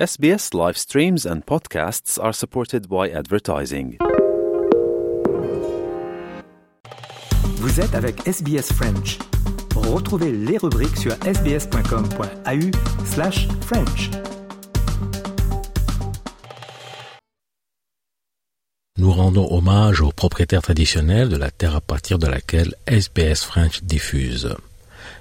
SBS live streams and podcasts are supported by advertising. Vous êtes avec SBS French. Retrouvez les rubriques sur sbs.com.au slash French. Nous rendons hommage aux propriétaires traditionnels de la terre à partir de laquelle SBS French diffuse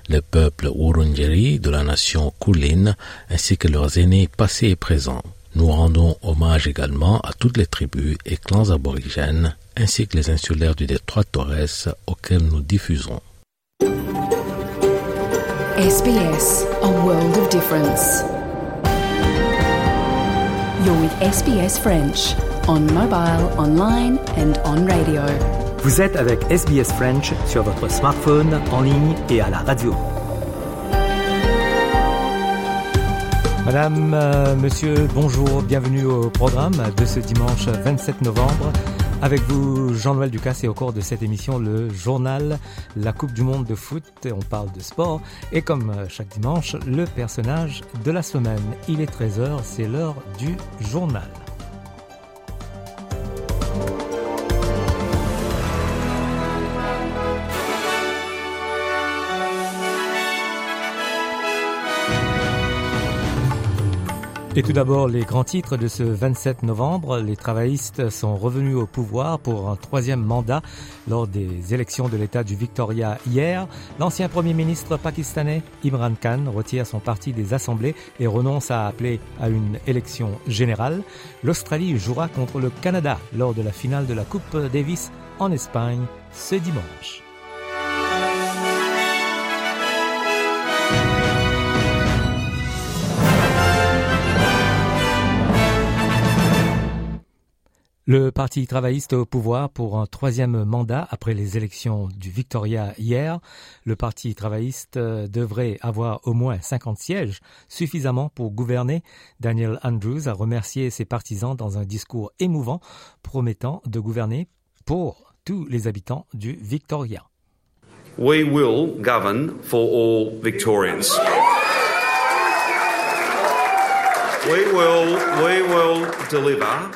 le peuple Wurundjeri de la nation Kulin ainsi que leurs aînés passés et présents. Nous rendons hommage également à toutes les tribus et clans aborigènes ainsi que les insulaires du détroit Torres auxquels nous diffusons. SBS, a world of difference. You're with SBS French on mobile, online and on radio. Vous êtes avec SBS French sur votre smartphone, en ligne et à la radio. Madame, euh, monsieur, bonjour, bienvenue au programme de ce dimanche 27 novembre. Avec vous, Jean-Noël Ducasse, et au cours de cette émission, le journal La Coupe du Monde de foot. On parle de sport. Et comme euh, chaque dimanche, le personnage de la semaine. Il est 13h, c'est l'heure du journal. Et tout d'abord, les grands titres de ce 27 novembre. Les travaillistes sont revenus au pouvoir pour un troisième mandat lors des élections de l'État du Victoria hier. L'ancien Premier ministre pakistanais Imran Khan retire son parti des assemblées et renonce à appeler à une élection générale. L'Australie jouera contre le Canada lors de la finale de la Coupe Davis en Espagne ce dimanche. Le Parti travailliste au pouvoir pour un troisième mandat après les élections du Victoria hier. Le Parti travailliste euh, devrait avoir au moins 50 sièges, suffisamment pour gouverner. Daniel Andrews a remercié ses partisans dans un discours émouvant promettant de gouverner pour tous les habitants du Victoria. We will govern for all Victorians. We will, we will deliver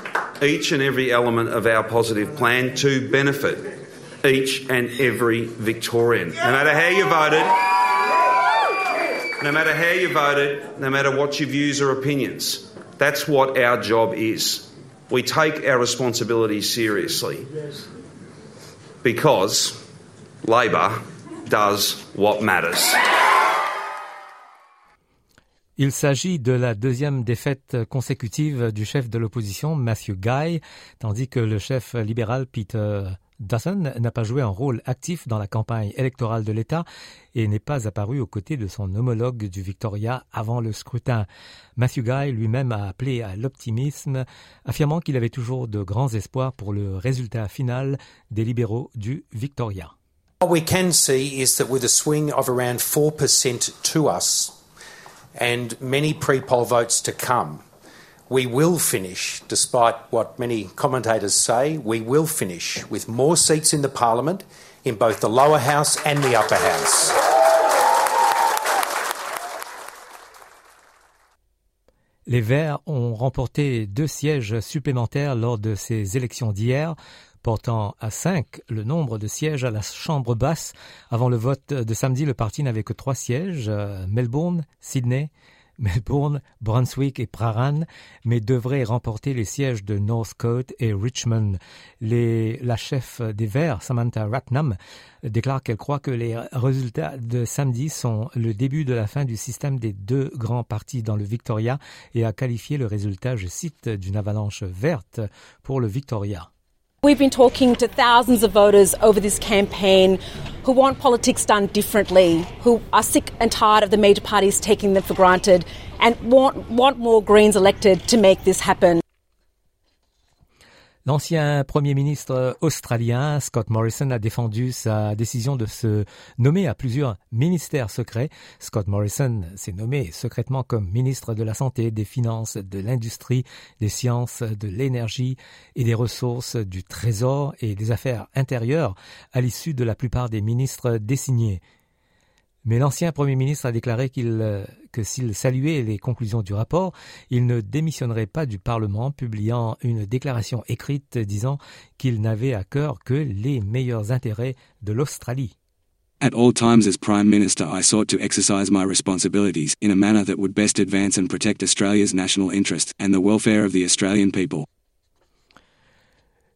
each and every element of our positive plan to benefit each and every Victorian. No matter how you voted, no matter how you voted, no matter what your views or opinions, that's what our job is. We take our responsibility seriously because Labor does what matters. Il s'agit de la deuxième défaite consécutive du chef de l'opposition, Matthew Guy, tandis que le chef libéral, Peter Dawson, n'a pas joué un rôle actif dans la campagne électorale de l'État et n'est pas apparu aux côtés de son homologue du Victoria avant le scrutin. Matthew Guy lui-même a appelé à l'optimisme, affirmant qu'il avait toujours de grands espoirs pour le résultat final des libéraux du Victoria. What we can see is that with a swing of around 4% to us, and many pre poll votes to come. We will finish, despite what many commentators say, we will finish with more seats in the Parliament in both the lower house and the upper house. Les Verts ont remporté deux sièges supplémentaires lors de ces élections d'hier, portant à cinq le nombre de sièges à la Chambre basse. Avant le vote de samedi, le parti n'avait que trois sièges, euh, Melbourne, Sydney, Melbourne, Brunswick et Praran, mais devrait remporter les sièges de Northcote et Richmond. La chef des Verts, Samantha Ratnam, déclare qu'elle croit que les résultats de samedi sont le début de la fin du système des deux grands partis dans le Victoria et a qualifié le résultat, je cite, d'une avalanche verte pour le Victoria. We've been talking to thousands of voters over this campaign who want politics done differently, who are sick and tired of the major parties taking them for granted, and want, want more Greens elected to make this happen. L'ancien Premier ministre australien Scott Morrison a défendu sa décision de se nommer à plusieurs ministères secrets. Scott Morrison s'est nommé secrètement comme ministre de la Santé, des Finances, de l'Industrie, des Sciences, de l'Énergie et des Ressources, du Trésor et des Affaires intérieures à l'issue de la plupart des ministres désignés. Mais l'ancien Premier ministre a déclaré qu'il, euh, que s'il saluait les conclusions du rapport, il ne démissionnerait pas du Parlement, publiant une déclaration écrite disant qu'il n'avait à cœur que les meilleurs intérêts de l'Australie. At all times as Prime Minister I sought to exercise my responsibilities in a manner that would best advance and protect Australia's national interest and the welfare of the Australian people.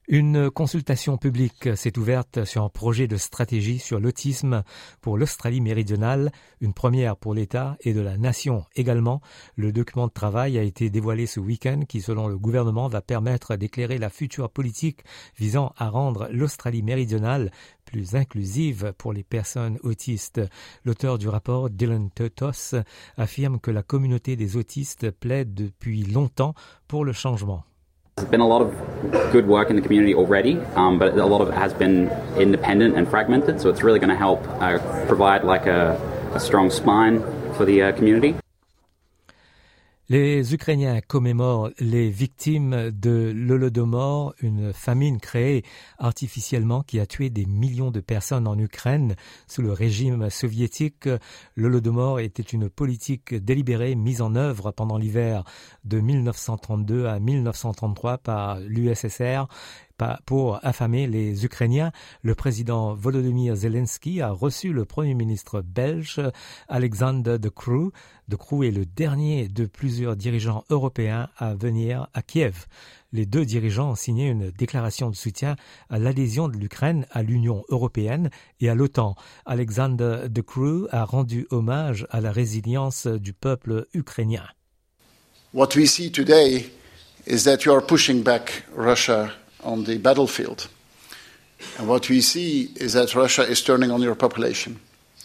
Une consultation publique s'est ouverte sur un projet de stratégie sur l'autisme pour l'Australie méridionale, une première pour l'État et de la nation également. Le document de travail a été dévoilé ce week-end qui, selon le gouvernement, va permettre d'éclairer la future politique visant à rendre l'Australie méridionale plus inclusive pour les personnes autistes. L'auteur du rapport, Dylan Totos, affirme que la communauté des autistes plaide depuis longtemps pour le changement. There's been a lot of good work in the community already, um, but a lot of it has been independent and fragmented. So it's really going to help uh, provide like a, a, strong spine for the uh, community. Les Ukrainiens commémorent les victimes de l'Holodomor, une famine créée artificiellement qui a tué des millions de personnes en Ukraine sous le régime soviétique. L'Holodomor était une politique délibérée mise en œuvre pendant l'hiver de 1932 à 1933 par l'USSR pour affamer les Ukrainiens, le président Volodymyr Zelensky a reçu le premier ministre belge Alexander De Croo. De Croo est le dernier de plusieurs dirigeants européens à venir à Kiev. Les deux dirigeants ont signé une déclaration de soutien à l'adhésion de l'Ukraine à l'Union européenne et à l'OTAN. Alexander De Croo a rendu hommage à la résilience du peuple ukrainien. What we see today is that you are pushing back Russia on the battlefield. And what we see is that Russia is turning on your population,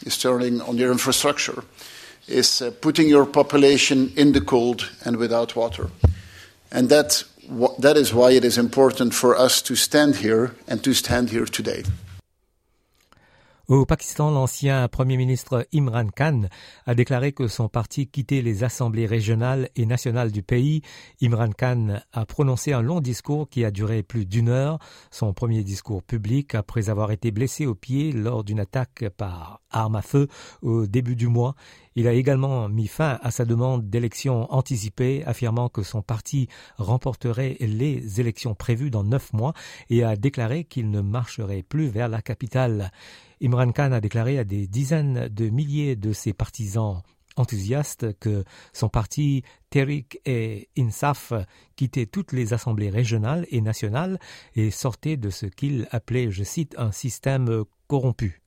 is turning on your infrastructure, is uh, putting your population in the cold and without water. And that, that is why it is important for us to stand here and to stand here today. Au Pakistan, l'ancien Premier ministre Imran Khan a déclaré que son parti quittait les assemblées régionales et nationales du pays. Imran Khan a prononcé un long discours qui a duré plus d'une heure, son premier discours public après avoir été blessé au pied lors d'une attaque par arme à feu au début du mois. Il a également mis fin à sa demande d'élection anticipée, affirmant que son parti remporterait les élections prévues dans neuf mois et a déclaré qu'il ne marcherait plus vers la capitale. Imran Khan a déclaré à des dizaines de milliers de ses partisans enthousiastes que son parti Tehrik et Insaf quittait toutes les assemblées régionales et nationales et sortait de ce qu'il appelait, je cite, un système corrompu.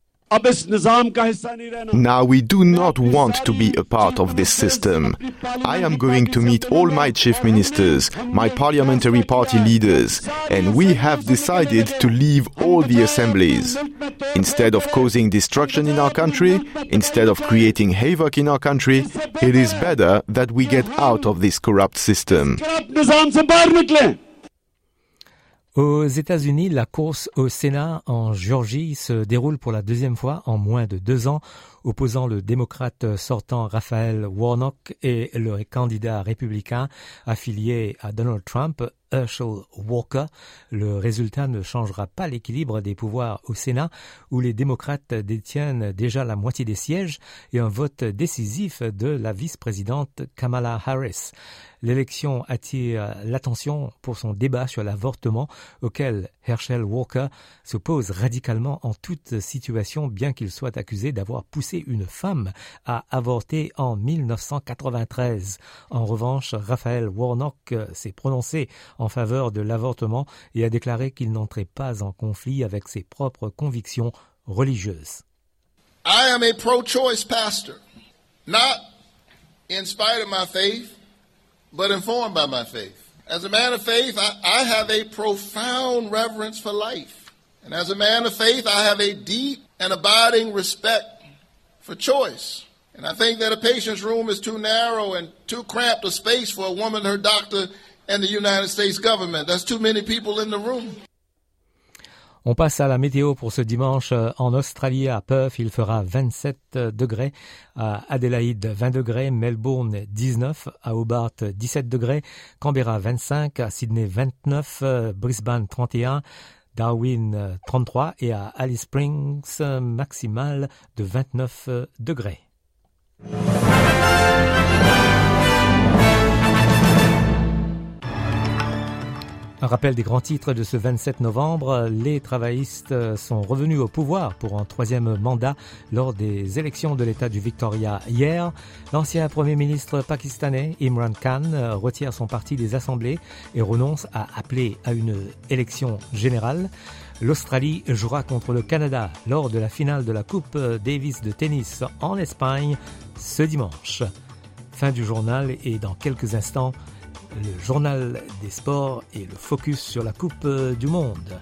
Now we do not want to be a part of this system. I am going to meet all my chief ministers, my parliamentary party leaders, and we have decided to leave all the assemblies. Instead of causing destruction in our country, instead of creating havoc in our country, it is better that we get out of this corrupt system. Aux États-Unis, la course au Sénat en Géorgie se déroule pour la deuxième fois en moins de deux ans, opposant le démocrate sortant Raphaël Warnock et le candidat républicain affilié à Donald Trump, Herschel Walker. Le résultat ne changera pas l'équilibre des pouvoirs au Sénat, où les démocrates détiennent déjà la moitié des sièges et un vote décisif de la vice-présidente Kamala Harris. L'élection attire l'attention pour son débat sur l'avortement auquel Herschel Walker s'oppose radicalement en toute situation bien qu'il soit accusé d'avoir poussé une femme à avorter en 1993. En revanche, Raphaël Warnock s'est prononcé en faveur de l'avortement et a déclaré qu'il n'entrait pas en conflit avec ses propres convictions religieuses. I am a pro-choice pastor, not in spite of my faith. but informed by my faith. As a man of faith, I, I, have a profound reverence for life. And as a man of faith, I have a deep and abiding respect for choice. And I think that a patient's room is too narrow and too cramped a space for a woman, her doctor, and the United States government. That's too many people in the room. On passe à la météo pour ce dimanche. En Australie, à Perth, il fera 27 degrés, à Adélaïde 20 degrés, Melbourne 19, à Hobart 17 degrés, Canberra 25, à Sydney 29, Brisbane 31, Darwin 33 et à Alice Springs maximale de 29 degrés. Un rappel des grands titres de ce 27 novembre. Les travaillistes sont revenus au pouvoir pour un troisième mandat lors des élections de l'État du Victoria hier. L'ancien Premier ministre pakistanais Imran Khan retire son parti des assemblées et renonce à appeler à une élection générale. L'Australie jouera contre le Canada lors de la finale de la Coupe Davis de tennis en Espagne ce dimanche. Fin du journal et dans quelques instants, le journal des sports et le focus sur la Coupe du Monde.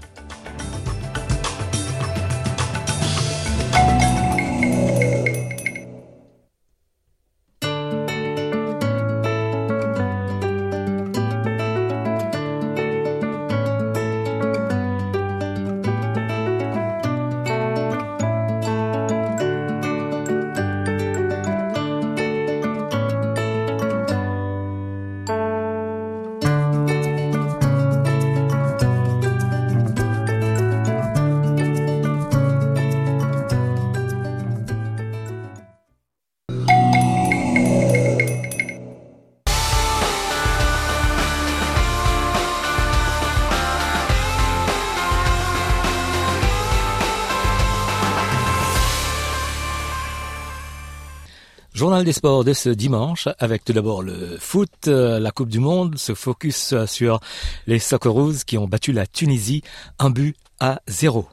Journal des sports de ce dimanche avec tout d'abord le foot, la Coupe du Monde se focus sur les Socceroos qui ont battu la Tunisie un but à zéro.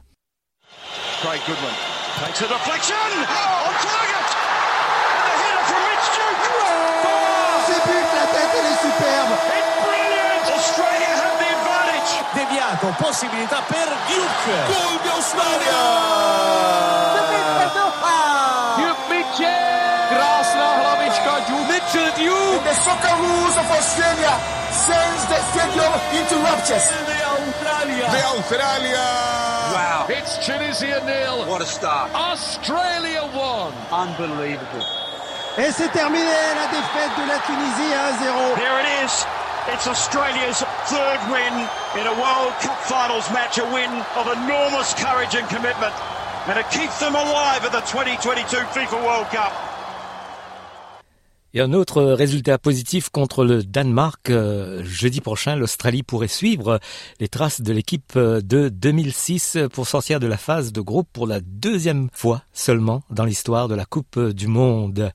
Deviato, possibilità per Duke. Gol di Australia. Mitchell Duke. The Socceroos of Australia sends the stadium into raptures. Australia. De Australia. Wow. It's Tunisia nil. What a start. Australia won. Unbelievable. Et c'est terminé la défaite de la Tunisie à 1-0. Here it is. It's Australia's third win in a World Cup finals match, a win of enormous courage and commitment. And it keeps them alive at the 2022 FIFA World Cup. Et un autre résultat positif contre le Danemark. Euh, jeudi prochain, l'Australie pourrait suivre les traces de l'équipe de 2006 pour sortir de la phase de groupe pour la deuxième fois seulement dans l'histoire de la Coupe du Monde.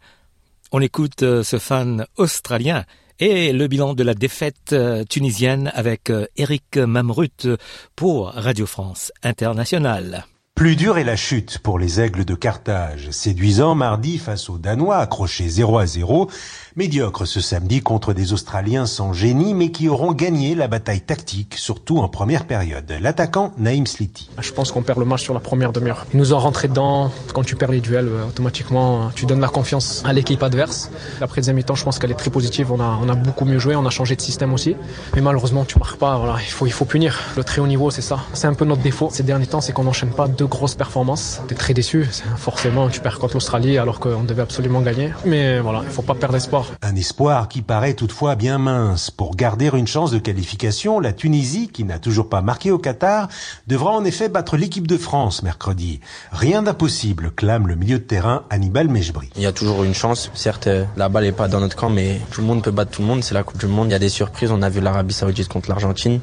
On écoute ce fan australien et le bilan de la défaite tunisienne avec Eric Mamrut pour Radio France Internationale. Plus dure est la chute pour les aigles de Carthage, séduisant mardi face aux Danois accrochés 0 à 0, médiocre ce samedi contre des Australiens sans génie mais qui auront gagné la bataille tactique, surtout en première période. L'attaquant Naïm Sliti. Je pense qu'on perd le match sur la première demi-heure. Ils nous ont rentré dedans, quand tu perds les duels, automatiquement tu donnes la confiance à l'équipe adverse. La deuxième mi-temps, je pense qu'elle est très positive, on a, on a beaucoup mieux joué, on a changé de système aussi. Mais malheureusement, tu marques pas, voilà, il faut, il faut punir. Le très haut niveau, c'est ça. C'est un peu notre défaut ces derniers temps, c'est qu'on n'enchaîne pas deux grosses performances. T'es très déçu, forcément, tu perds contre l'Australie alors qu'on devait absolument gagner. Mais voilà, il faut pas perdre espoir. Un espoir qui paraît toutefois bien mince. Pour garder une chance de qualification, la Tunisie, qui n'a toujours pas marqué au Qatar, devra en effet battre l'équipe de France mercredi. Rien d'impossible, clame le milieu de terrain Hannibal Mejbri. Il y a toujours une chance. Certes, la balle n'est pas dans notre camp, mais tout le monde peut battre tout le monde. C'est la Coupe du Monde. Il y a des surprises. On a vu l'Arabie Saoudite contre l'Argentine.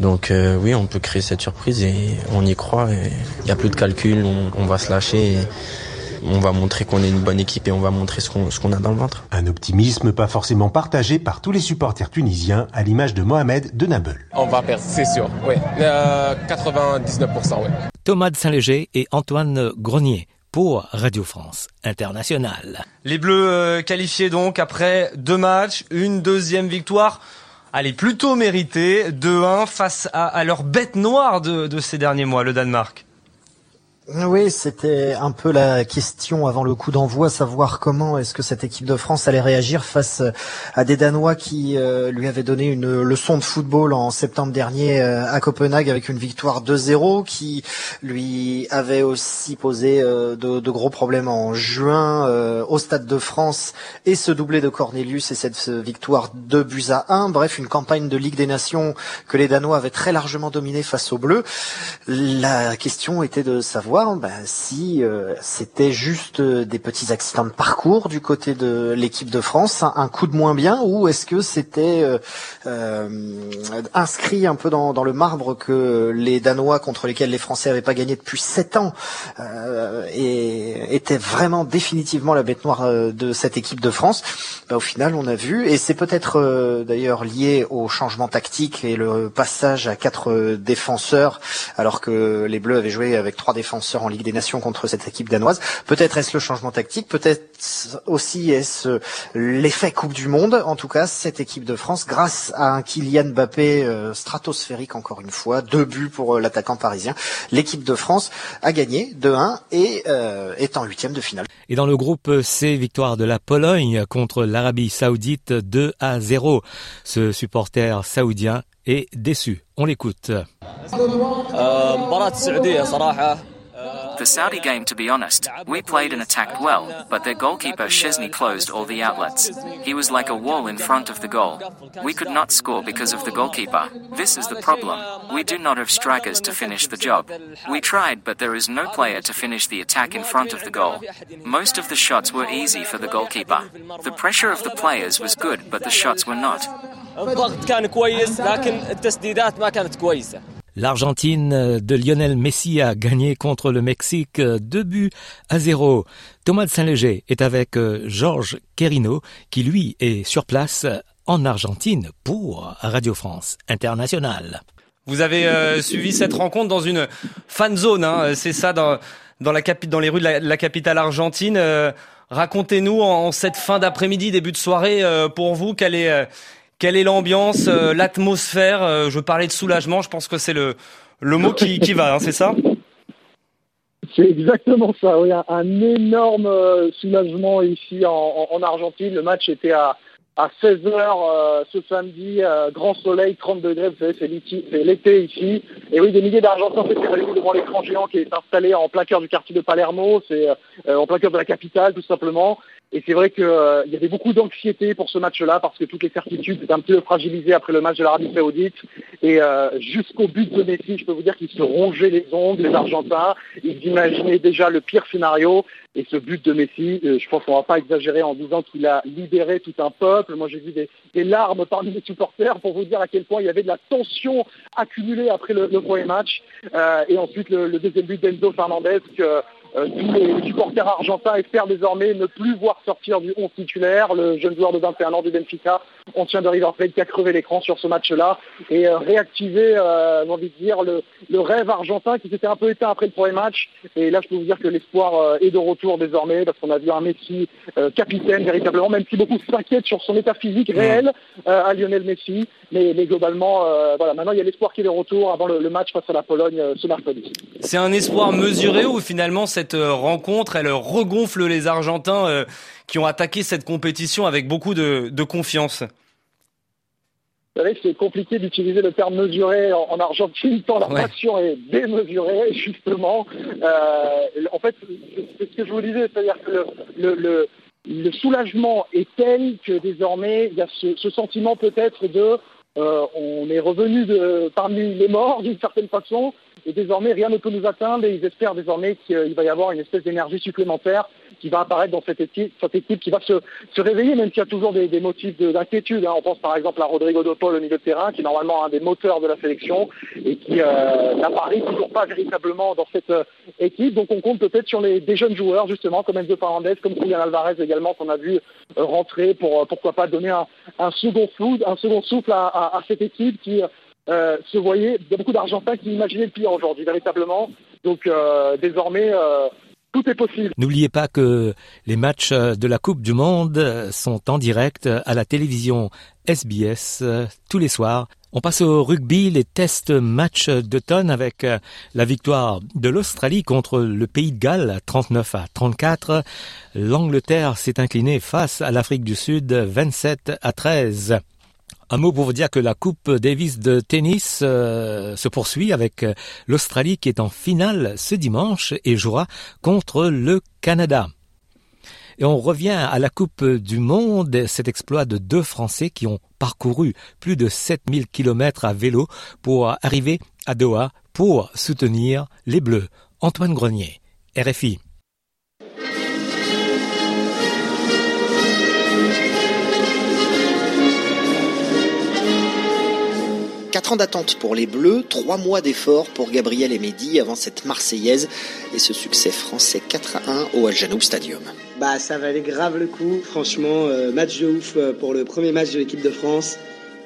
Donc euh, oui, on peut créer cette surprise et on y croit. Il n'y a plus de calcul, on, va se lâcher. On va montrer qu'on est une bonne équipe et on va montrer ce qu'on ce qu'on a dans le ventre. Un optimisme pas forcément partagé par tous les supporters tunisiens, à l'image de Mohamed de Nabel. On va perdre, c'est sûr. Oui, euh, 99%. Oui. Thomas de Saint-Léger et Antoine Grenier pour Radio France Internationale. Les Bleus euh, qualifiés donc après deux matchs, une deuxième victoire. Elle est plutôt méritée, 2-1 face à, à leur bête noire de, de ces derniers mois, le Danemark. Oui, c'était un peu la question avant le coup d'envoi, savoir comment est-ce que cette équipe de France allait réagir face à des Danois qui euh, lui avaient donné une leçon de football en septembre dernier euh, à Copenhague avec une victoire 2-0, qui lui avait aussi posé euh, de, gros problèmes en juin au Stade de France et ce doublé de Cornelius et cette victoire 2 buts à 1. Bref, une campagne de Ligue des Nations que les Danois avaient très largement dominé face aux Bleus. La question était de savoir ben, si euh, c'était juste euh, des petits accidents de parcours du côté de l'équipe de France, un, coup de moins bien, ou est-ce que c'était euh, inscrit un peu dans, le marbre que les Danois contre lesquels les Français n'avaient pas gagné depuis sept ans et étaient vraiment définitivement la bête noire de cette équipe de France? Ben, Au final, on a vu, et c'est peut-être d'ailleurs lié au changement tactique et le passage à quatre défenseurs, alors que les Bleus avaient joué avec trois défenseurs en Ligue des Nations contre cette équipe danoise. Peut-être est-ce le changement tactique, peut-être aussi est-ce l'effet Coupe du Monde. En tout cas, cette équipe de France, grâce à un Kylian Mbappé euh, stratosphérique encore une fois, deux buts pour euh, l'attaquant parisien, l'équipe de France a gagné 2-1 et euh, est en huitième de finale. Et dans le groupe C, victoire de la Pologne contre l'Arabie Saoudite 2 à 0. Ce supporter saoudien est déçu. On l'écoute. The Saudi game, to be honest, we played and attacked well, but their goalkeeper Chesney closed all the outlets. He was like a wall in front of the goal. We could not score because of the goalkeeper. This is the problem. We do not have strikers to finish the job. We tried, but there is no player to finish the attack in front of the goal. Most of the shots were easy for the goalkeeper. The pressure of the players was good, but the shots were not. L'Argentine de Lionel Messi a gagné contre le Mexique 2 buts à 0. Thomas de Saint-Léger est avec euh, Georges Querino qui lui est sur place en Argentine pour Radio France Internationale. Vous avez euh, suivi cette rencontre dans une fan zone, hein, c'est ça dans, dans les rues de la, capitale argentine. Euh, racontez-nous en, cette fin d'après-midi, début de soirée, pour vous, quelle est quelle est l'ambiance, euh, l'atmosphère euh, Je parlais de soulagement, je pense que c'est le, mot qui, va, hein, c'est ça? C'est exactement ça, oui, un, énorme euh, soulagement ici en, en, Argentine. Le match était à, à 16h ce samedi, grand soleil, 30 degrés, vous savez, c'est l'été ici. Et oui, des milliers d'Argentins s'étaient réunis devant l'écran géant qui est installé en plein cœur du quartier de Palermo, c'est en plein cœur de la capitale tout simplement. Et c'est vrai qu'il euh, y avait beaucoup d'anxiété pour ce match-là parce que toutes les certitudes étaient un peu fragilisées après le match de l'Arabie Saoudite. Et euh, jusqu'au but de Messi, je peux vous dire qu'ils se rongeaient les ongles, les Argentins. Ils imaginaient déjà le pire scénario. Et ce but de Messi, euh, je pense qu'on ne va pas exagérer en disant qu'il a libéré tout un peuple. Moi, j'ai vu des, larmes parmi les supporters pour vous dire à quel point il y avait de la tension accumulée après le, premier match. et ensuite, le, deuxième but d'Enzo Fernandez que euh, tous les supporters argentins espèrent désormais ne plus voir sortir du 11 titulaire. Le jeune joueur de 21 ans du Benfica, ancien de River Plate, qui a crevé l'écran sur ce match-là et euh, réactivé, euh, envie de dire, le, rêve argentin qui s'était un peu éteint après le premier match. Et là, je peux vous dire que l'espoir euh, est de retour désormais parce qu'on a vu un Messi capitaine véritablement, même si beaucoup s'inquiètent sur son état physique réel à Lionel Messi. Mais, globalement, voilà, maintenant il y a l'espoir qui est de retour avant le, le, match face à la Pologne ce mercredi. C'est un espoir mesuré ou finalement cette euh, rencontre, elle regonfle les Argentins euh, qui ont attaqué cette compétition avec beaucoup de, confiance. Vous savez, c'est compliqué d'utiliser le terme mesuré en, Argentine, tant la passion est démesurée, justement. Euh, en fait, c'est ce que je vous disais, c'est-à-dire que le, soulagement est tel que désormais, il y a ce, sentiment peut-être de on est revenu de, parmi les morts d'une certaine façon, et désormais, rien ne peut nous atteindre et ils espèrent désormais qu'il va y avoir une espèce d'énergie supplémentaire qui va apparaître dans cette équipe, qui va se, réveiller, même s'il y a toujours des, motifs d'inquiétude. Hein. On pense par exemple à Rodrigo De Paul au milieu de terrain, qui est normalement un des moteurs de la sélection et qui euh, n'apparaît toujours pas véritablement dans cette euh, équipe. Donc on compte peut-être sur les, des jeunes joueurs, justement, comme Enzo Fernandez, comme Julian Alvarez également, qu'on a vu euh, rentrer pour, pourquoi pas, donner un, second, un second souffle à cette équipe qui euh, se a beaucoup d'Argentins qui imaginaient le pire aujourd'hui, véritablement. Donc euh, désormais, euh, tout est possible. N'oubliez pas que les matchs de la Coupe du Monde sont en direct à la télévision SBS tous les soirs On passe au rugby, les tests match d'automne avec la victoire de l'Australie contre le Pays de Galles 39 à 34. L'Angleterre s'est inclinée face à l'Afrique du Sud 27 à 13. Un mot pour vous dire que la Coupe Davis de tennis euh, se poursuit avec euh, l'Australie qui est en finale ce dimanche et jouera contre le Canada. Et on revient à la Coupe du Monde, cet exploit de deux Français qui ont parcouru plus de 7000 km à vélo pour arriver à Doha pour soutenir les Bleus. Antoine Grenier, RFI. Quatre ans d'attente pour les Bleus, trois mois d'efforts pour Gabriel et Mehdi avant cette Marseillaise et ce succès français 4 à 1 au Al Janoub Stadium. Bah ça valait grave le coup, franchement, euh, match de ouf euh, pour le premier match de l'équipe de France.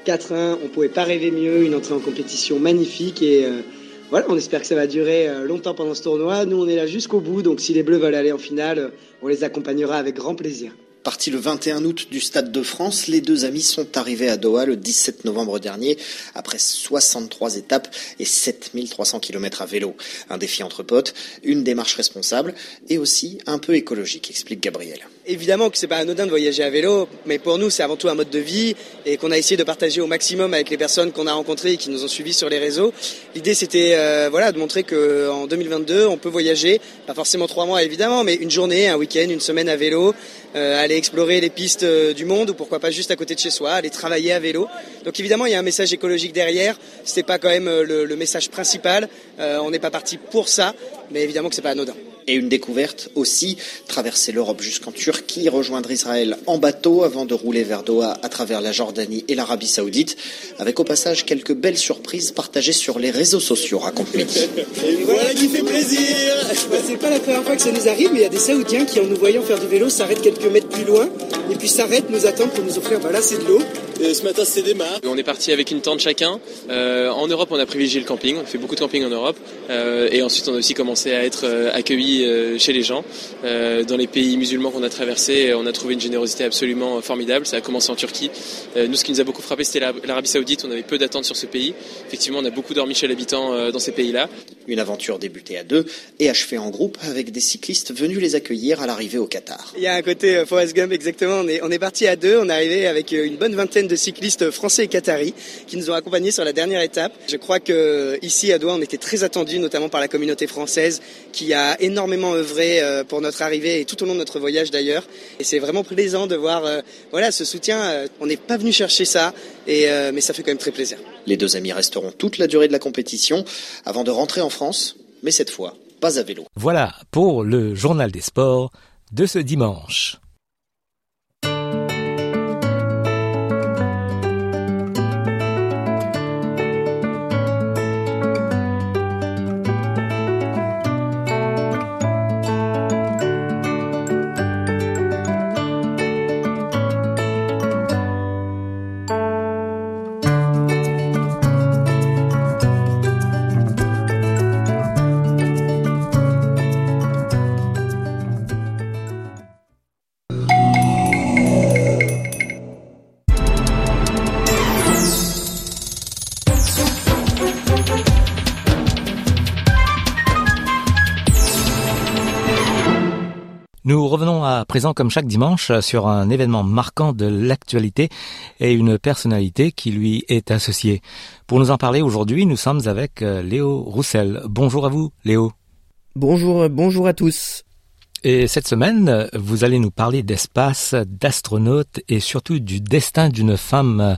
4-1, on pouvait pas rêver mieux, une entrée en compétition magnifique et euh, voilà, on espère que ça va durer longtemps pendant ce tournoi. Nous on est là jusqu'au bout, donc si les Bleus veulent aller en finale, on les accompagnera avec grand plaisir. Parti le 21 août du Stade de France, les deux amis sont arrivés à Doha le 17 novembre dernier après 63 étapes et 7300 km à vélo. Un défi entre potes, une démarche responsable et aussi un peu écologique, explique Gabriel. Évidemment que c'est pas anodin de voyager à vélo, mais pour nous c'est avant tout un mode de vie et qu'on a essayé de partager au maximum avec les personnes qu'on a rencontrées et qui nous ont suivis sur les réseaux. L'idée c'était euh, voilà de montrer que en 2022 on peut voyager, pas forcément trois mois évidemment, mais une journée, un week-end, une semaine à vélo, euh, aller explorer les pistes euh, du monde ou pourquoi pas juste à côté de chez soi, aller travailler à vélo. Donc évidemment il y a un message écologique derrière. C'était pas quand même le, le message principal. on n'est pas parti pour ça, mais évidemment que c'est pas anodin. Et une découverte aussi, traverser l'Europe jusqu'en Turquie, rejoindre Israël en bateau avant de rouler vers Doha à travers la Jordanie et l'Arabie Saoudite, avec au passage quelques belles surprises partagées sur les réseaux sociaux, raconte Mehdi. voilà qui fait plaisir bah, C'est pas la première fois que ça nous arrive, mais il y a des Saoudiens qui, en nous voyant faire du vélo, s'arrêtent quelques mètres plus loin, et puis s'arrêtent, nous attendent pour nous offrir, bah là c'est de l'eau. ce matin c'est des On est parti avec une tente chacun. Euh, en Europe on a privilégié le camping, on fait beaucoup de camping en Europe, euh, et ensuite on a aussi commencé à être euh, accueillis euh, chez les gens. Euh, dans les pays musulmans qu'on a traversés, on a trouvé une générosité absolument formidable. Ça a commencé en Turquie. Euh, nous, ce qui nous a beaucoup frappé, c'était l'Arabie Saoudite. On avait peu d'attentes sur ce pays. Effectivement, on a beaucoup dormi chez l'habitant dans ces pays-là. Une aventure débutée à deux et achevée en groupe avec des cyclistes venus les accueillir à l'arrivée au Qatar. Il y a un côté Forest Gump, exactement. On est, on est parti à deux. On est arrivé avec une bonne vingtaine de cyclistes français et qataris qui nous ont accompagnés sur la dernière étape. Je crois que ici à Doha, on était très attendus, notamment par la communauté française qui a énormément énormément œuvré euh, pour notre arrivée et tout au long de notre voyage d'ailleurs. Et c'est vraiment plaisant de voir euh, voilà, ce soutien. Euh, on n'est pas venu chercher ça, et, mais ça fait quand même très plaisir. Les deux amis resteront toute la durée de la compétition avant de rentrer en France, mais cette fois, pas à vélo. Voilà pour le journal des sports de ce dimanche. Présent, comme chaque dimanche, sur un événement marquant de l'actualité et une personnalité qui lui est associée. Pour nous en parler aujourd'hui, nous sommes avec euh, Léo Roussel. Bonjour à vous, Léo. Bonjour, bonjour à tous. Et cette semaine, vous allez nous parler d'espace, d'astronautes et surtout du destin d'une femme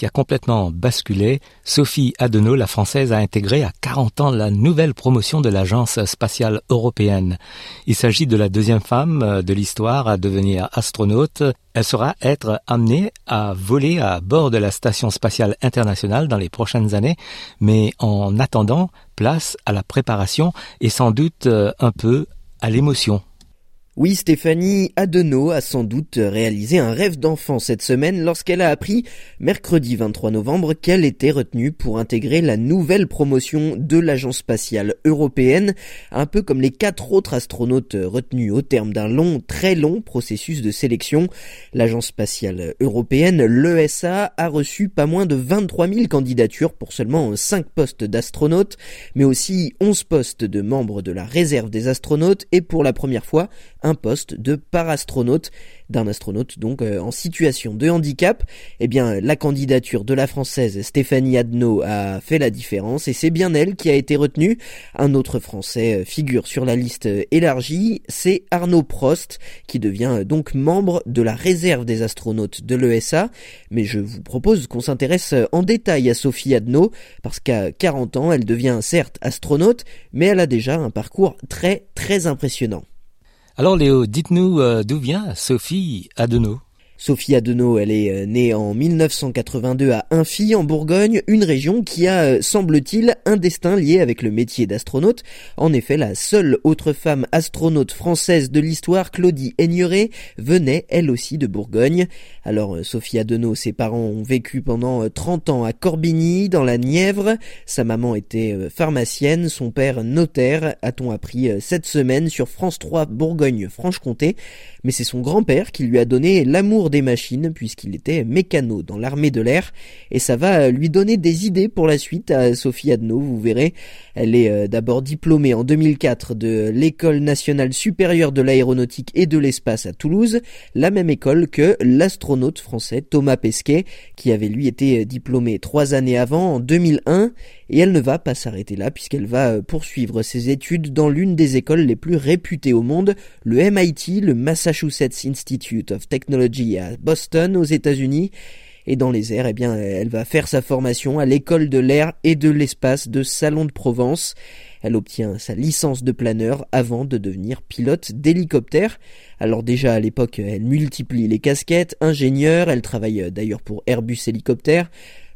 qui a complètement basculé. Sophie Adenau, la française, a intégré à 40 ans la nouvelle promotion de l'Agence spatiale européenne. Il s'agit de la deuxième femme de l'histoire à devenir astronaute. Elle sera être amenée à voler à bord de la Station spatiale internationale dans les prochaines années, mais en attendant, place à la préparation et sans doute un peu à l'émotion. Oui, Stéphanie Adenau a sans doute réalisé un rêve d'enfant cette semaine lorsqu'elle a appris, mercredi 23 novembre, qu'elle était retenue pour intégrer la nouvelle promotion de l'Agence spatiale européenne, un peu comme les quatre autres astronautes retenus au terme d'un long, très long processus de sélection. L'Agence spatiale européenne, l'ESA, a reçu pas moins de 23 000 candidatures pour seulement 5 postes d'astronautes, mais aussi 11 postes de membres de la réserve des astronautes et pour la première fois, poste de parastronaute d'un astronaute donc euh, en situation de handicap. Eh bien, la candidature de la française Stéphanie Adno a fait la différence et c'est bien elle qui a été retenue. Un autre français euh, figure sur la liste euh, élargie, c'est Arnaud Prost qui devient donc membre de la réserve des astronautes de l'ESA. Mais je vous propose qu'on s'intéresse en détail à Sophie Adno parce qu'à 40 ans, elle devient certes astronaute, mais elle a déjà un parcours très très impressionnant. Alors Léo, dites-nous euh, d'où vient Sophie Adenau? Sophie Adenau, elle est euh, née en 1982 à Infy, en Bourgogne, une région qui a, euh, semble-t-il, un destin lié avec le métier d'astronaute. En effet, la seule autre femme astronaute française de l'histoire, Claudie Aigneret, venait elle aussi de Bourgogne. Alors, euh, Sophie Adenau, ses parents ont vécu pendant 30 ans à Corbigny, dans la Nièvre. Sa maman était pharmacienne, son père notaire, a-t-on appris cette semaine sur France 3 Bourgogne-Franche-Comté. Mais c'est son grand-père qui lui a donné l'amour des machines puisqu'il était mécano dans l'armée de l'air et ça va lui donner des idées pour la suite à Sophie Adno, vous verrez. Elle est euh, d'abord diplômée en 2004 de l'École nationale supérieure de l'aéronautique et de l'espace à Toulouse, la même école que l'astronaute français Thomas Pesquet qui avait lui été diplômé trois années avant en 2001 et elle ne va pas s'arrêter là puisqu'elle va euh, poursuivre ses études dans l'une des écoles les plus réputées au monde, le MIT, le Massachusetts Institute of Technology à Boston aux États-Unis. Et dans les airs, eh bien, elle va faire sa formation à l'école de l'air et de l'espace de Salon de Provence. Elle obtient sa licence de planeur avant de devenir pilote d'hélicoptère. Alors déjà à l'époque, elle multiplie les casquettes, ingénieure, elle travaille d'ailleurs pour Airbus Hélicoptère,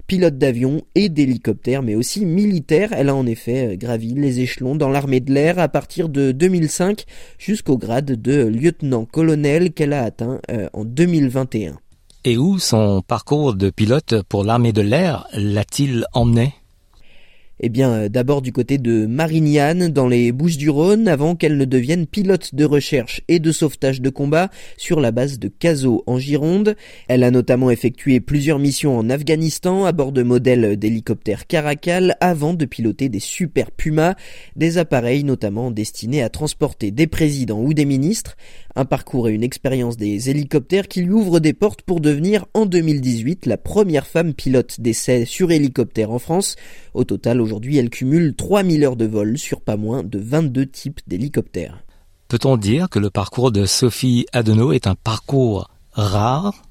pilote d'avion et d'hélicoptère, mais aussi militaire. Elle a en effet euh, gravi les échelons dans l'armée de l'air à partir de 2005 jusqu'au grade de lieutenant-colonel qu'elle a atteint euh, en 2021. Et où son parcours de pilote pour l'armée de l'air l'a-t-il emmené? Eh bien, euh, d'abord du côté de Marignane, dans les Bouches-du-Rhône, avant qu'elle ne devienne pilote de recherche et de sauvetage de combat sur la base de Cazaux en Gironde. Elle a notamment effectué plusieurs missions en Afghanistan à bord de modèles d'hélicoptères Caracal avant de piloter des Super Puma, des appareils notamment destinés à transporter des présidents ou des ministres. Un parcours et une expérience des hélicoptères qui lui ouvrent des portes pour devenir en 2018 la première femme pilote d'essai sur hélicoptère en France. Au total, aujourd'hui, elle cumule 3000 heures de vol sur pas moins de 22 types d'hélicoptères. Peut-on dire que le parcours de Sophie Adenau est un parcours rare?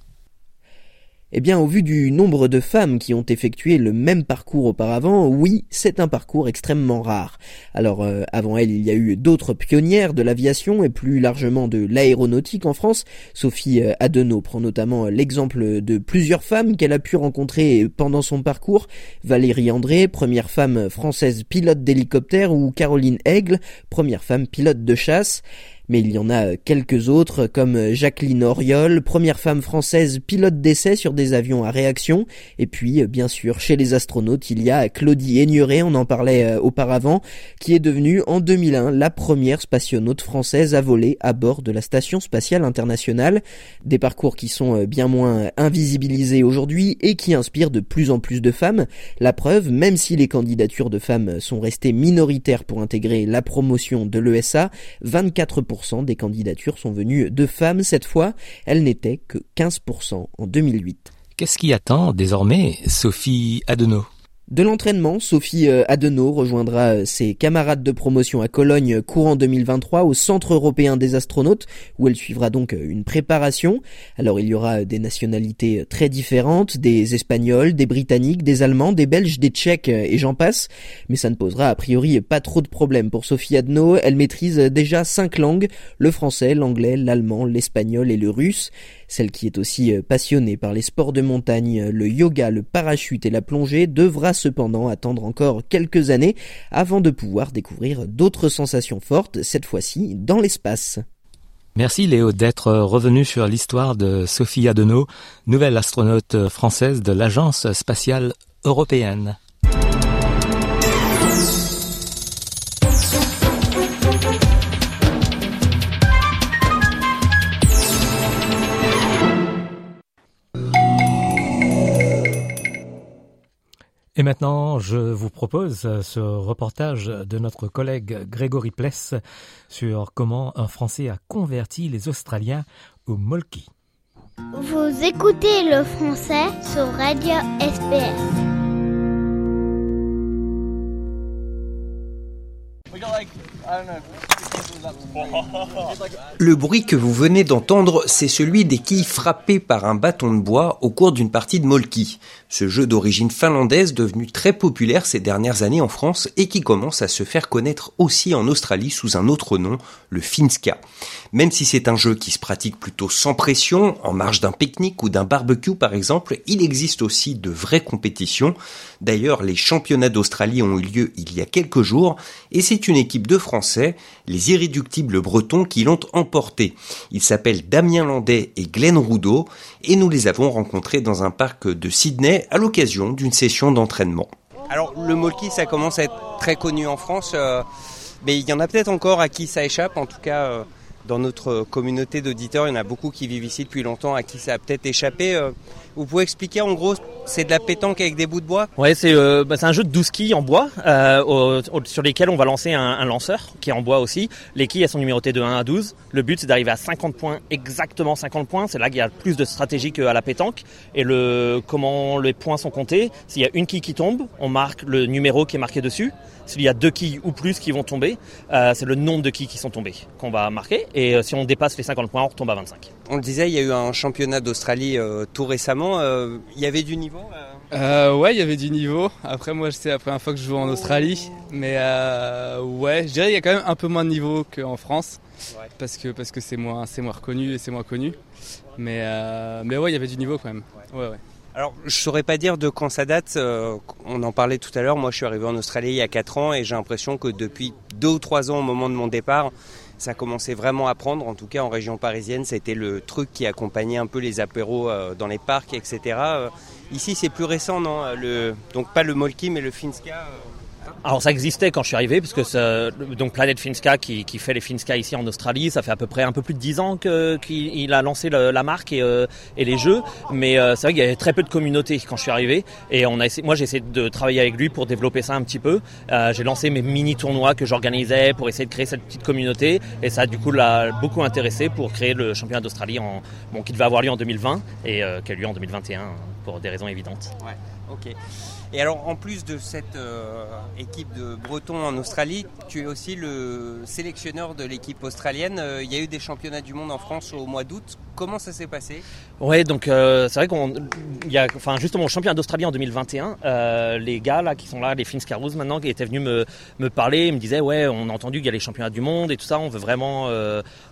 Eh bien, au vu du nombre de femmes qui ont effectué le même parcours auparavant, oui, c'est un parcours extrêmement rare. Alors, euh, avant elle, il y a eu d'autres pionnières de l'aviation et plus largement de l'aéronautique en France. Sophie euh, Adenau prend notamment l'exemple de plusieurs femmes qu'elle a pu rencontrer pendant son parcours. Valérie André, première femme française pilote d'hélicoptère, ou Caroline Aigle, première femme pilote de chasse mais il y en a quelques autres comme Jacqueline Oriol, première femme française pilote d'essai sur des avions à réaction, et puis bien sûr chez les astronautes il y a Claudie Aigneret, on en parlait euh, auparavant, qui est devenue en 2001 la première spationaute française à voler à bord de la station spatiale internationale, des parcours qui sont euh, bien moins invisibilisés aujourd'hui et qui inspirent de plus en plus de femmes. La preuve, même si les candidatures de femmes sont restées minoritaires pour intégrer la promotion de l'ESA, 24% des candidatures sont venues de femmes cette fois. Elles n'étaient que 15% en 2008. Qu'est-ce qui attend désormais Sophie Adenau de l'entraînement, Sophie euh, Adenau rejoindra euh, ses camarades de promotion à Cologne courant 2023 au Centre européen des astronautes où elle suivra donc euh, une préparation. Alors il y aura des nationalités très différentes, des Espagnols, des Britanniques, des Allemands, des Belges, des Tchèques et j'en passe. Mais ça ne posera a priori pas trop de problèmes pour Sophie Adenau. Elle maîtrise déjà cinq langues, le français, l'anglais, l'allemand, l'espagnol et le russe. Celle qui est aussi euh, passionnée par les sports de montagne, le yoga, le parachute et la plongée devra cependant attendre encore quelques années avant de pouvoir découvrir d'autres sensations fortes, cette fois-ci dans l'espace. Merci Léo d'être revenu sur l'histoire de Sophie Adenau, nouvelle astronaute française de l'Agence spatiale européenne. Et maintenant, je vous propose ce reportage de notre collègue Grégory Pless sur comment un Français a converti les Australiens au Molki. Vous écoutez le français sur Radio SPS. Le bruit que vous venez d'entendre, c'est celui des quilles frappées par un bâton de bois au cours d'une partie de Molki, ce jeu d'origine finlandaise devenu très populaire ces dernières années en France et qui commence à se faire connaître aussi en Australie sous un autre nom, le Finska. Même si c'est un jeu qui se pratique plutôt sans pression, en marge d'un pique-nique ou d'un barbecue par exemple, il existe aussi de vraies compétitions. D'ailleurs, les championnats d'Australie ont eu lieu il y a quelques jours et c'est une équipe de Français, les irréductibles bretons, qui l'ont emporté. Ils s'appellent Damien Landais et Glenn Roudot et nous les avons rencontrés dans un parc de Sydney à l'occasion d'une session d'entraînement. Alors le molki ça commence à être très connu en France, euh, mais il y en a peut-être encore à qui ça échappe, en tout cas... Euh, dans notre communauté d'auditeurs, il y en a beaucoup qui vivent ici depuis longtemps, à qui ça a peut-être échappé. Euh, vous pouvez expliquer en gros, c'est de la pétanque avec des bouts de bois Ouais, c'est euh, bah, un jeu de 12 quilles en bois euh, sur lesquels on va lancer un, lanceur qui est en bois aussi. Les quilles sont numérotées de 1 à 12. Le but c'est d'arriver à 50 points, exactement 50 points. C'est là qu'il y a plus de stratégie qu'à la pétanque. Et le comment les points sont comptés, s'il y a une quille qui tombe, on marque le numéro qui est marqué dessus. S'il y a deux quilles ou plus qui vont tomber, euh, c'est le nombre de quilles qui sont tombées qu'on va marquer. Et euh, si on dépasse les 50 points, on retombe à 25. On le disait, il y a eu un championnat d'Australie euh, tout récemment. il y avait du niveau Ouais, il y avait du niveau. Après, moi, c'est la première fois que je joue en Australie. Mais ouais, je dirais qu'il y a quand même un peu moins de niveau qu'en France. Parce que parce que c'est moins, moins reconnu et c'est moins connu. Mais, mais ouais, il y avait du niveau quand même. Ouais, ouais. Alors, je saurais pas dire de quand ça date. Euh, on en parlait tout à l'heure. Moi, je suis arrivé en Australie il y a 4 ans et j'ai l'impression que depuis 2 ou 3 ans, au moment de mon départ, ça commençait vraiment à prendre. En tout cas, en région parisienne, été le truc qui accompagnait un peu les apéros euh, dans les parcs, etc. Euh, ici, c'est plus récent, non le, Donc, pas le Molki, mais le Finska. Alors ça existait quand je suis arrivé, parce que donc Planet Finska qui, qui, fait les Finska ici en Australie, ça fait à peu près un peu plus de 10 ans qu'il a lancé la marque et, euh, et, les jeux, mais euh, c'est vrai qu'il y avait très peu de communauté quand je suis arrivé, et on a essayé, moi j'ai essayé de travailler avec lui pour développer ça un petit peu. Euh, j'ai lancé mes mini tournois que j'organisais pour essayer de créer cette petite communauté, et ça du coup l'a beaucoup intéressé pour créer le championnat d'Australie bon qui devait avoir lieu en 2020 et qui a lieu en 2021 pour des raisons évidentes. Ouais, ok. Et alors, en plus de cette euh, équipe de Bretons en Australie, tu es aussi le sélectionneur de l'équipe australienne. Euh, il y a eu des championnats du monde en France au mois d'août. Comment ça s'est passé? Ouais, donc euh, c'est vrai qu'on, y a, enfin justement au championnat d'Australie en 2021, les gars là qui sont là, les Finscaroos maintenant, qui étaient venus me, me parler, ils me disaient ouais, on a entendu qu'il y a les championnats du monde et tout ça, on veut vraiment,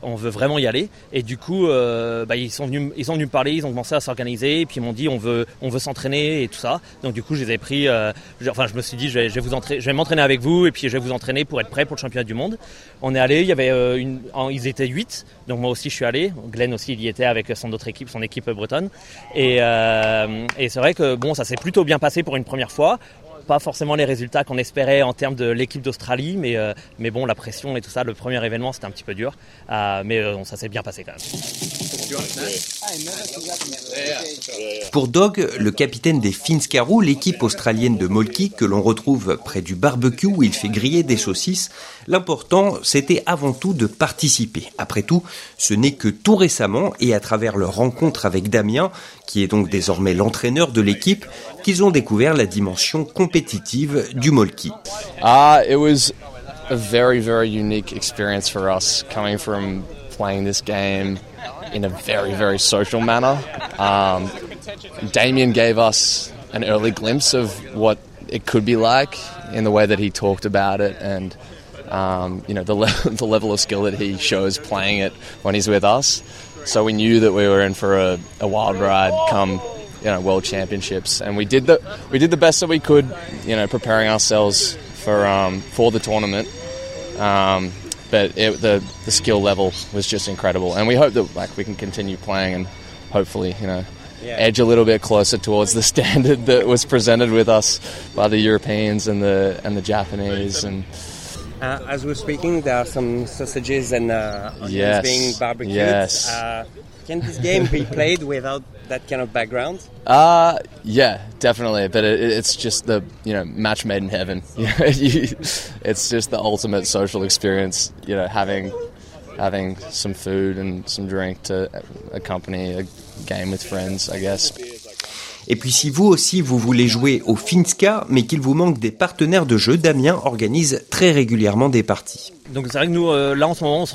on veut vraiment y aller. Et du coup, bah, ils sont venus, ils sont venus me parler, ils ont commencé à s'organiser, et puis ils m'ont dit on veut, on veut s'entraîner et tout ça. Donc du coup, je pris euh, enfin, je me suis dit, je vais, je vous je vais m'entraîner avec vous et puis je vais vous entraîner pour être prêt pour le championnat du monde. On est allé, il y avait euh, ils étaient 8, donc moi aussi je suis allé. Glenn aussi, il y était avec son autre équipe, son équipe bretonne. Et, euh, et c'est vrai que bon, ça s'est plutôt bien passé pour une première fois pas forcément les résultats qu'on espérait en termes de l'équipe d'Australie, mais, mais bon, la pression et tout ça, le premier événement, c'était un petit peu dur. mais ça s'est bien passé quand même. Pour Dog, le capitaine des Finscarou, l'équipe australienne de Molki que l'on retrouve près du barbecue où il fait griller des saucisses, l'important c'était avant tout de participer. Après tout, ce n'est que tout récemment et à travers leur rencontre avec Damien, qui est donc désormais l'entraîneur de l'équipe, qu'ils ont découvert la dimension compétitive du Molki. Ah, unique. In a very, very social manner. Um, Damien gave us an early glimpse of what it could be like in the way that he talked about it and um, you know the, le- the level of skill that he shows playing it when he's with us. So we knew that we were in for a, a wild ride come you know world championships, and we did the we did the best that we could, you know, preparing ourselves for um, for the tournament. Um, but it, the the skill level was just incredible, and we hope that like we can continue playing and hopefully you know yeah. edge a little bit closer towards the standard that was presented with us by the Europeans and the and the Japanese and. Uh, as we're speaking, there are some sausages and uh, onions yes. being barbecued. Yes. Uh, can this game be played without that kind of background? Uh yeah, definitely. But it, it's just the you know match made in heaven. it's just the ultimate social experience. You know, having having some food and some drink to accompany a game with friends, I guess. Et puis si vous aussi vous voulez jouer au Finska, mais qu'il vous manque des partenaires de jeu, Damien organise très régulièrement des parties. Donc c'est vrai que nous, euh, là en ce moment, on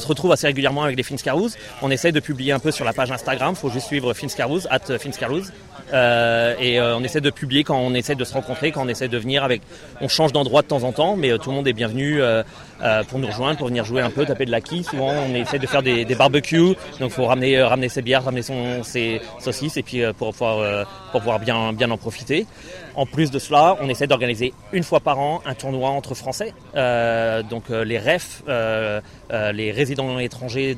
se, retrouve assez régulièrement avec les Finscarouz. On essaye de publier un peu sur la page Instagram, il faut juste suivre Finscarouz, at Finscarouz. Euh, et euh, on essaie de publier quand on essaie de se rencontrer, quand on essaie de venir avec... On change d'endroit de temps en temps, mais tout le monde est bienvenu pour nous rejoindre, pour venir jouer un peu, taper de la quille. Souvent on essaie de faire des, barbecues, donc il faut ramener, ramener ses bières, ramener son, ses saucisses, et puis pour pouvoir, pour pouvoir bien, bien en profiter. En plus de cela, on essaie d'organiser une fois par an un tournoi entre Français. donc les REF, les résidents étrangers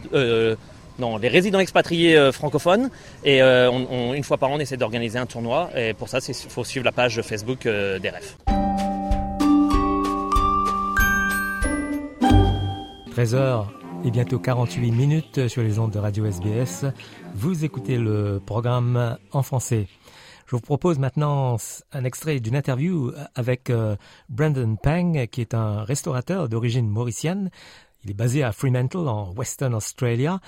non, les résidents expatriés euh, francophones. Et euh, une fois par an, on essaie d'organiser un tournoi. Et pour ça, il faut suivre la page Facebook euh, des REF. 13h et bientôt 48 minutes sur les ondes de Radio SBS. Vous écoutez le programme en français. Je vous propose maintenant un extrait d'une interview avec Brandon Pang, qui est un restaurateur d'origine mauricienne il est basé à Fremantle en Western Australia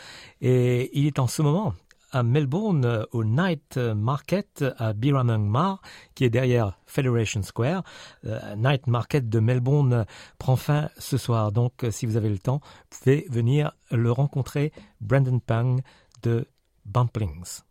et il est en ce moment à Melbourne au Night Market à Birramungmar qui est derrière Federation Square. Euh, Night Market de Melbourne prend fin ce soir donc si vous avez le temps, pouvez venir le rencontrer Brandon Pang de Bumplings.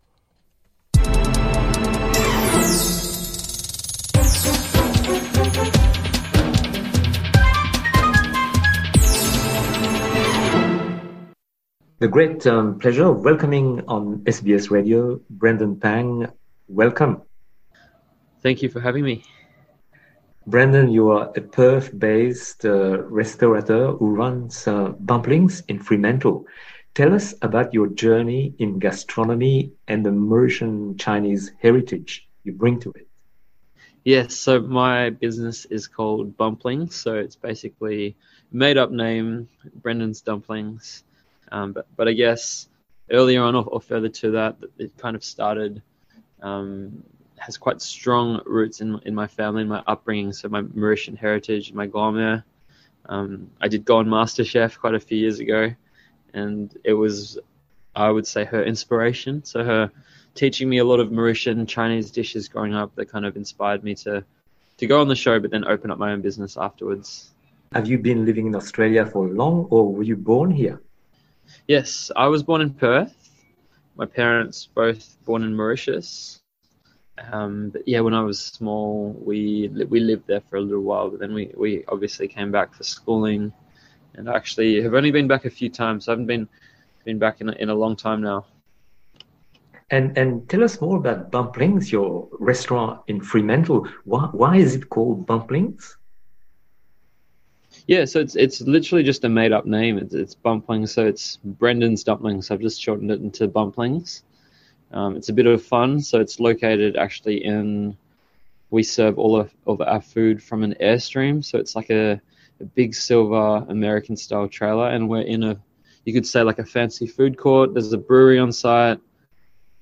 The great um, pleasure of welcoming on SBS Radio Brendan Pang. Welcome. Thank you for having me. Brendan, you are a Perth-based uh, restaurateur who runs uh, Bumplings in Fremantle. Tell us about your journey in gastronomy and the Mauritian Chinese heritage you bring to it. Yes, so my business is called Bumplings. So it's basically made up name, Brendan's Dumplings. Um, but but I guess earlier on, or, or, further to that, it kind of started um, has quite strong roots in in my family, in my upbringing. So my Mauritian heritage, my grand Um, I did go on MasterChef quite a few years ago, and it was, I would say, her inspiration. So her teaching me a lot of Mauritian Chinese dishes growing up that kind of inspired me to to go on the show, but then open up my own business afterwards. Have you been living in Australia for long, or were you born here? Yes, I was born in Perth. My parents both born in Mauritius. Um, but yeah, when I was small, we we lived there for a little while, but then we, we obviously came back for schooling, and actually have only been back a few times. I haven't been been back in a, in a long time now. And and tell us more about Bumplings, your restaurant in Fremantle. Why why is it called Bumplings? Yeah, so it's it's literally just a made up name. It's, it's Bumplings, so it's Brendan's Dumplings. I've just shortened it into Bumplings. Um, it's a bit of fun. So it's located actually in. We serve all of, of our food from an airstream, so it's like a, a big silver American style trailer, and we're in a, you could say like a fancy food court. There's a brewery on site,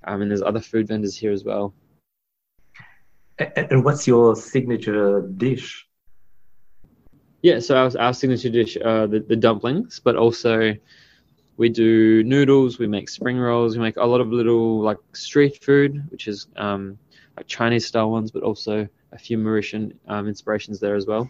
um, and there's other food vendors here as well. And what's your signature dish? Yeah, so our, our signature dish are the, the dumplings, but also we do noodles, we make spring rolls, we make a lot of little like street food, which is um, like Chinese style ones, but also a few Mauritian um, inspirations there as well.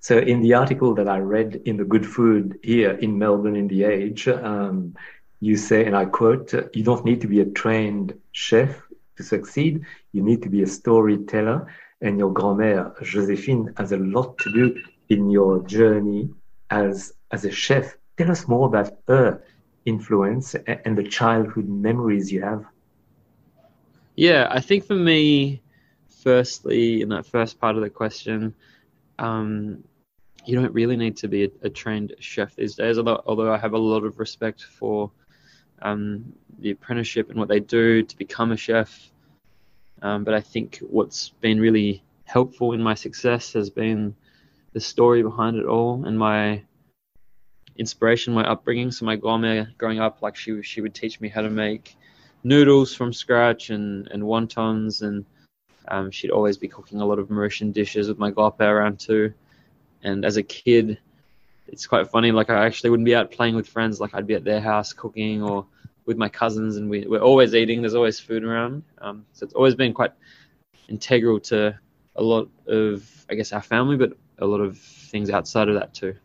So, in the article that I read in the Good Food here in Melbourne in The Age, um, you say, and I quote, you don't need to be a trained chef to succeed, you need to be a storyteller and your grand-mère Josephine has a lot to do in your journey as as a chef. Tell us more about her influence and the childhood memories you have. Yeah, I think for me, firstly, in that first part of the question, um, you don't really need to be a, a, trained chef these days. Although, although I have a lot of respect for um, the apprenticeship and what they do to become a chef. Um, but I think what's been really helpful in my success has been the story behind it all and my inspiration, my upbringing. So my grandma growing up, like she she would teach me how to make noodles from scratch and and wontons, and um, she'd always be cooking a lot of Mauritian dishes with my grandpa around too. And as a kid, it's quite funny. Like I actually wouldn't be out playing with friends. Like I'd be at their house cooking or with my cousins, and we, we're always eating. There's always food around. Um, so it's always been quite integral to a lot of, I guess, our family, but a lot of things outside of that too.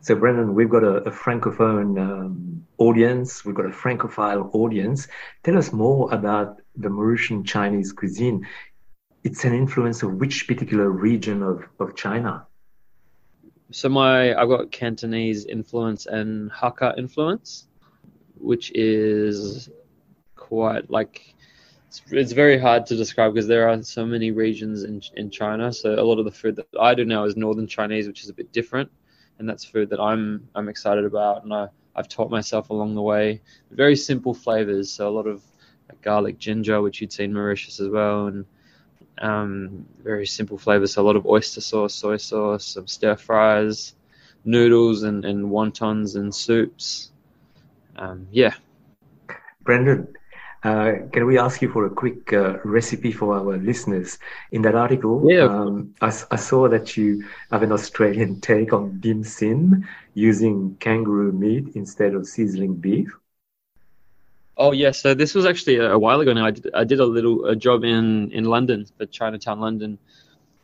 So, Brendan, we've got a, a francophone um, audience. We've got a francophile audience. Tell us more about the Mauritian Chinese cuisine. It's an influence of which particular region of, of China? So my I've got Cantonese influence and Hakka influence, which is quite like it's, it's very hard to describe because there are so many regions in in China. So a lot of the food that I do now is Northern Chinese, which is a bit different and that's food that I'm I'm excited about, and I I've taught myself along the way. Very simple flavors, so a lot of like garlic ginger, which you'd see in Mauritius as well, and um, very simple flavors. So a lot of oyster sauce, soy sauce, some stir fries, noodles, and, and wontons and soups. Um, yeah. Brendan, uh, can we ask you for a quick uh, recipe for our listeners? In that article, yeah. um, I, I, saw that you have an Australian take on dim sum using kangaroo meat instead of sizzling beef. Oh yeah, so this was actually a, while ago now. I did, I did a little a job in in London for Chinatown London,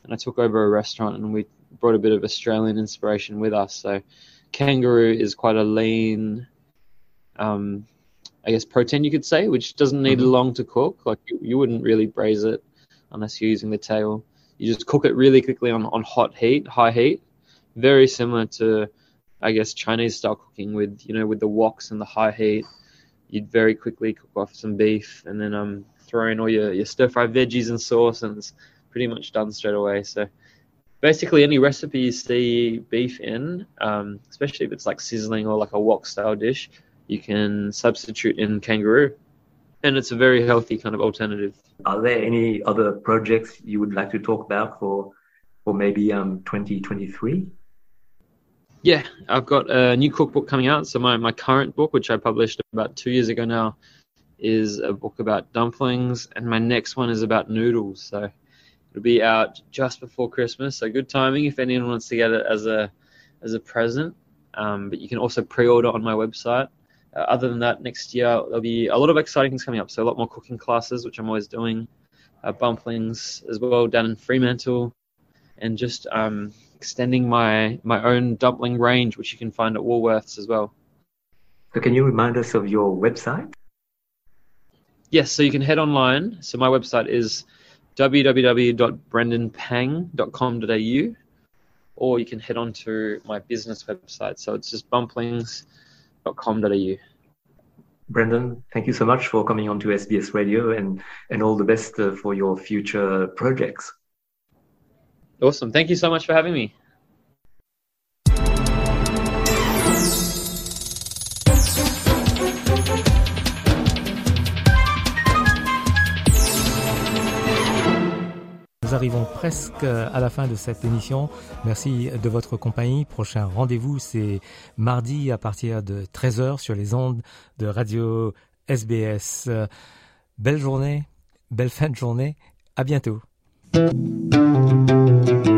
and I took over a restaurant and we brought a bit of Australian inspiration with us. So kangaroo is quite a lean. Um, I guess protein you could say, which doesn't need mm-hmm. long to cook. Like you, you wouldn't really braise it unless you're using the tail. You just cook it really quickly on, on hot heat, high heat. Very similar to, I guess, Chinese style cooking with you know with the woks and the high heat. You'd very quickly cook off some beef and then um throw in all your, your stir fry veggies and sauce, and it's pretty much done straight away. So basically, any recipe you see beef in, um, especially if it's like sizzling or like a wok style dish, you can substitute in kangaroo, and it's a very healthy kind of alternative. Are there any other projects you would like to talk about for for maybe um 2023? Yeah, I've got a new cookbook coming out. So my, my current book, which I published about two years ago now, is a book about dumplings, and my next one is about noodles. So it'll be out just before Christmas. So good timing if anyone wants to get it as a as a present. Um, but you can also pre-order on my website. Uh, other than that, next year there'll be a lot of exciting things coming up. So a lot more cooking classes, which I'm always doing, uh, bumplings as well down in Fremantle, and just um, extending my my own dumpling range, which you can find at Woolworths as well. So can you remind us of your website? Yes, so you can head online. So my website is www.brendanpang.com.au or you can head on to my business website. So it's just bumplings www.com.au. Brendan, thank you so much for coming on to SBS Radio and, and all the best uh, for your future projects. Awesome. Thank you so much for having me. Nous arrivons presque à la fin de cette émission. Merci de votre compagnie. Prochain rendez-vous, c'est mardi à partir de 13h sur les ondes de radio SBS. Belle journée, belle fin de journée. À bientôt. Thank you.